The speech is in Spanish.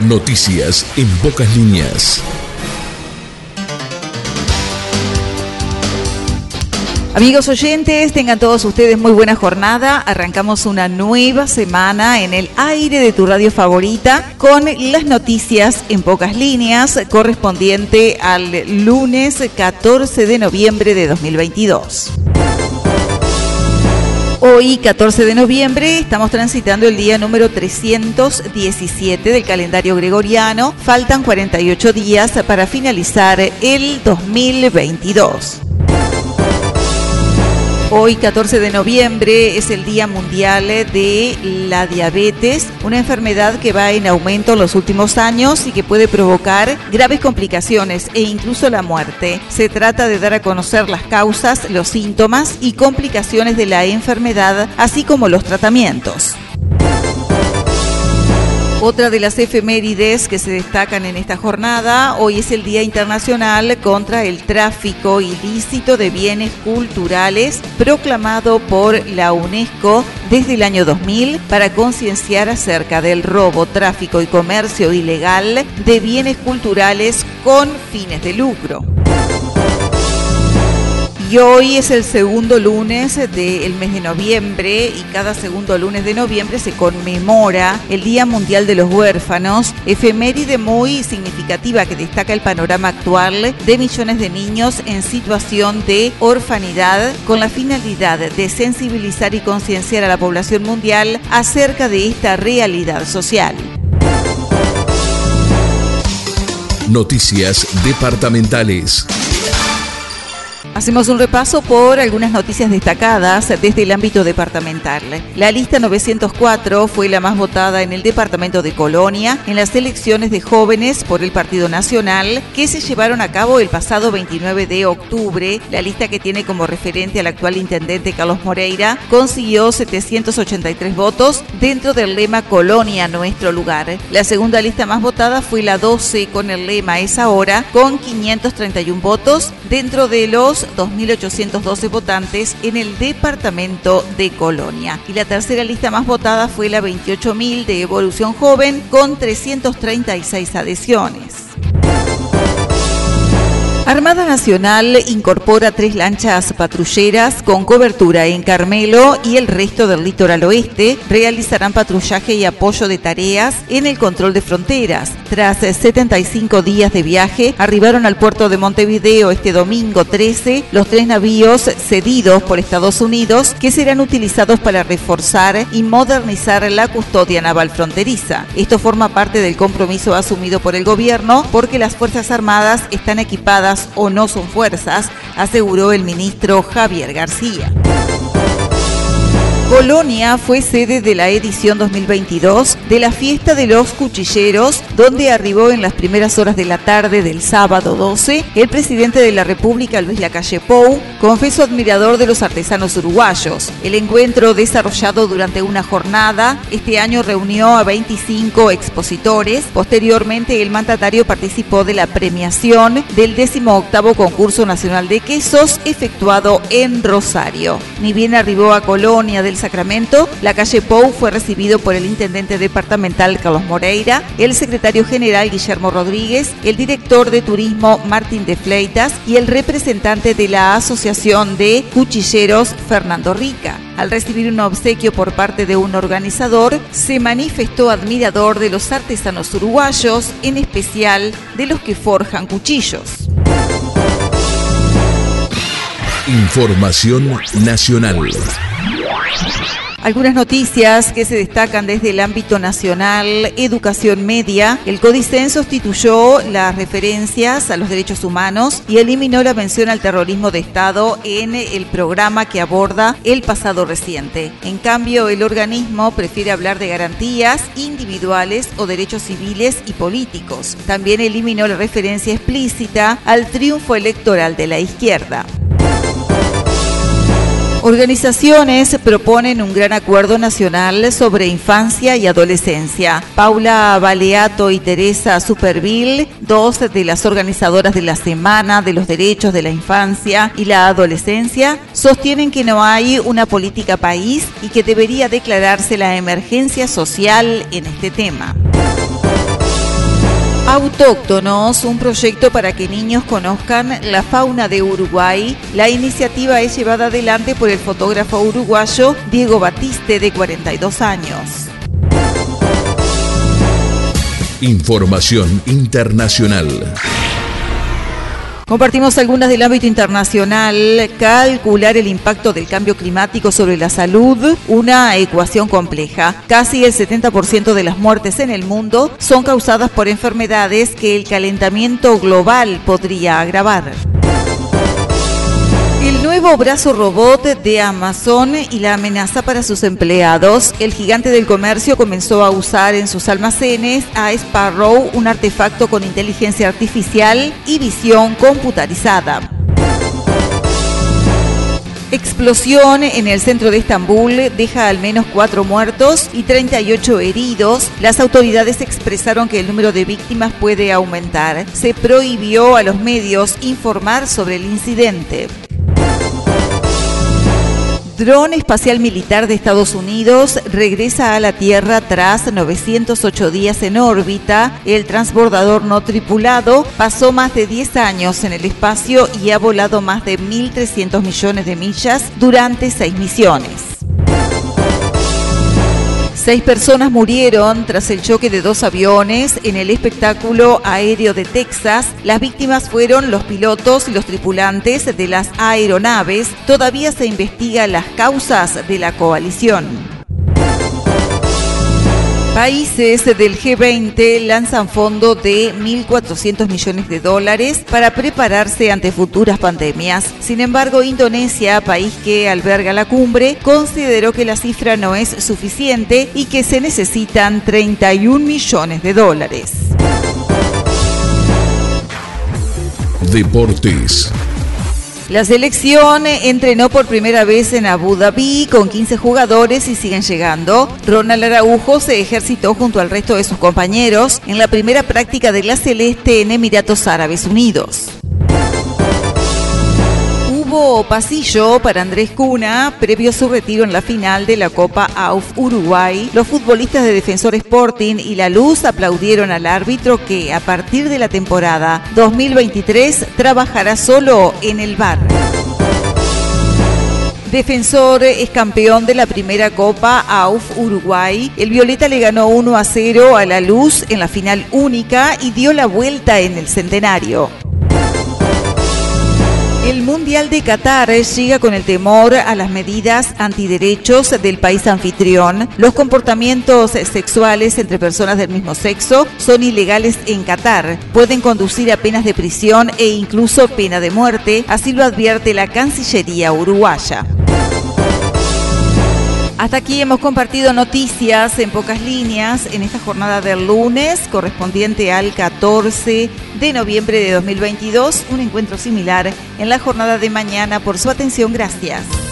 Noticias en pocas líneas. Amigos oyentes, tengan todos ustedes muy buena jornada. Arrancamos una nueva semana en el aire de tu radio favorita con las noticias en pocas líneas correspondiente al lunes 14 de noviembre de 2022. Hoy, 14 de noviembre, estamos transitando el día número 317 del calendario gregoriano. Faltan 48 días para finalizar el 2022. Hoy, 14 de noviembre, es el Día Mundial de la Diabetes, una enfermedad que va en aumento en los últimos años y que puede provocar graves complicaciones e incluso la muerte. Se trata de dar a conocer las causas, los síntomas y complicaciones de la enfermedad, así como los tratamientos. Otra de las efemérides que se destacan en esta jornada, hoy es el Día Internacional contra el Tráfico Ilícito de Bienes Culturales, proclamado por la UNESCO desde el año 2000 para concienciar acerca del robo, tráfico y comercio ilegal de bienes culturales con fines de lucro. Y hoy es el segundo lunes del mes de noviembre y cada segundo lunes de noviembre se conmemora el Día Mundial de los Huérfanos, efeméride muy significativa que destaca el panorama actual de millones de niños en situación de orfanidad con la finalidad de sensibilizar y concienciar a la población mundial acerca de esta realidad social. Noticias departamentales. Hacemos un repaso por algunas noticias destacadas desde el ámbito departamental. La lista 904 fue la más votada en el departamento de Colonia en las elecciones de jóvenes por el Partido Nacional que se llevaron a cabo el pasado 29 de octubre. La lista que tiene como referente al actual intendente Carlos Moreira consiguió 783 votos dentro del lema Colonia, nuestro lugar. La segunda lista más votada fue la 12 con el lema Es ahora con 531 votos dentro de los 2.812 votantes en el departamento de Colonia. Y la tercera lista más votada fue la 28.000 de Evolución Joven con 336 adhesiones. Armada Nacional incorpora tres lanchas patrulleras con cobertura en Carmelo y el resto del litoral oeste. Realizarán patrullaje y apoyo de tareas en el control de fronteras. Tras 75 días de viaje, arribaron al puerto de Montevideo este domingo 13 los tres navíos cedidos por Estados Unidos que serán utilizados para reforzar y modernizar la custodia naval fronteriza. Esto forma parte del compromiso asumido por el gobierno porque las Fuerzas Armadas están equipadas o no son fuerzas, aseguró el ministro Javier García. Colonia fue sede de la edición 2022 de la Fiesta de los Cuchilleros, donde arribó en las primeras horas de la tarde del sábado 12 el presidente de la República, Luis Lacalle Pou, confeso admirador de los artesanos uruguayos. El encuentro desarrollado durante una jornada este año reunió a 25 expositores. Posteriormente, el mandatario participó de la premiación del 18 concurso nacional de quesos efectuado en Rosario. Ni bien arribó a Colonia del Sacramento, la calle Pou fue recibido por el intendente departamental Carlos Moreira, el secretario general Guillermo Rodríguez, el director de turismo Martín de Fleitas y el representante de la Asociación de Cuchilleros Fernando Rica. Al recibir un obsequio por parte de un organizador, se manifestó admirador de los artesanos uruguayos, en especial de los que forjan cuchillos. Información nacional. Algunas noticias que se destacan desde el ámbito nacional, educación media. El Codicen sustituyó las referencias a los derechos humanos y eliminó la mención al terrorismo de Estado en el programa que aborda el pasado reciente. En cambio, el organismo prefiere hablar de garantías individuales o derechos civiles y políticos. También eliminó la referencia explícita al triunfo electoral de la izquierda. Organizaciones proponen un gran acuerdo nacional sobre infancia y adolescencia. Paula Baleato y Teresa Superville, dos de las organizadoras de la Semana de los Derechos de la Infancia y la Adolescencia, sostienen que no hay una política país y que debería declararse la emergencia social en este tema. Autóctonos, un proyecto para que niños conozcan la fauna de Uruguay. La iniciativa es llevada adelante por el fotógrafo uruguayo Diego Batiste, de 42 años. Información internacional. Compartimos algunas del ámbito internacional. Calcular el impacto del cambio climático sobre la salud, una ecuación compleja. Casi el 70% de las muertes en el mundo son causadas por enfermedades que el calentamiento global podría agravar. El nuevo brazo robot de Amazon y la amenaza para sus empleados. El gigante del comercio comenzó a usar en sus almacenes a Sparrow, un artefacto con inteligencia artificial y visión computarizada. Explosión en el centro de Estambul deja al menos cuatro muertos y 38 heridos. Las autoridades expresaron que el número de víctimas puede aumentar. Se prohibió a los medios informar sobre el incidente. Dron espacial militar de Estados Unidos regresa a la Tierra tras 908 días en órbita. El transbordador no tripulado pasó más de 10 años en el espacio y ha volado más de 1.300 millones de millas durante seis misiones. Seis personas murieron tras el choque de dos aviones en el espectáculo aéreo de Texas. Las víctimas fueron los pilotos y los tripulantes de las aeronaves. Todavía se investigan las causas de la coalición. Países del G20 lanzan fondo de 1.400 millones de dólares para prepararse ante futuras pandemias. Sin embargo, Indonesia, país que alberga la cumbre, consideró que la cifra no es suficiente y que se necesitan 31 millones de dólares. Deportes. La selección entrenó por primera vez en Abu Dhabi con 15 jugadores y siguen llegando. Ronald Araujo se ejercitó junto al resto de sus compañeros en la primera práctica de la Celeste en Emiratos Árabes Unidos Pasillo para Andrés Cuna previo a su retiro en la final de la Copa AUF Uruguay. Los futbolistas de Defensor Sporting y La Luz aplaudieron al árbitro que a partir de la temporada 2023 trabajará solo en el bar. Defensor es campeón de la primera Copa AUF Uruguay. El Violeta le ganó 1 a 0 a la Luz en la final única y dio la vuelta en el centenario. El Mundial de Qatar llega con el temor a las medidas antiderechos del país anfitrión. Los comportamientos sexuales entre personas del mismo sexo son ilegales en Qatar. Pueden conducir a penas de prisión e incluso pena de muerte, así lo advierte la Cancillería uruguaya. Hasta aquí hemos compartido noticias en pocas líneas en esta jornada del lunes correspondiente al 14 de noviembre de 2022, un encuentro similar en la jornada de mañana. Por su atención, gracias.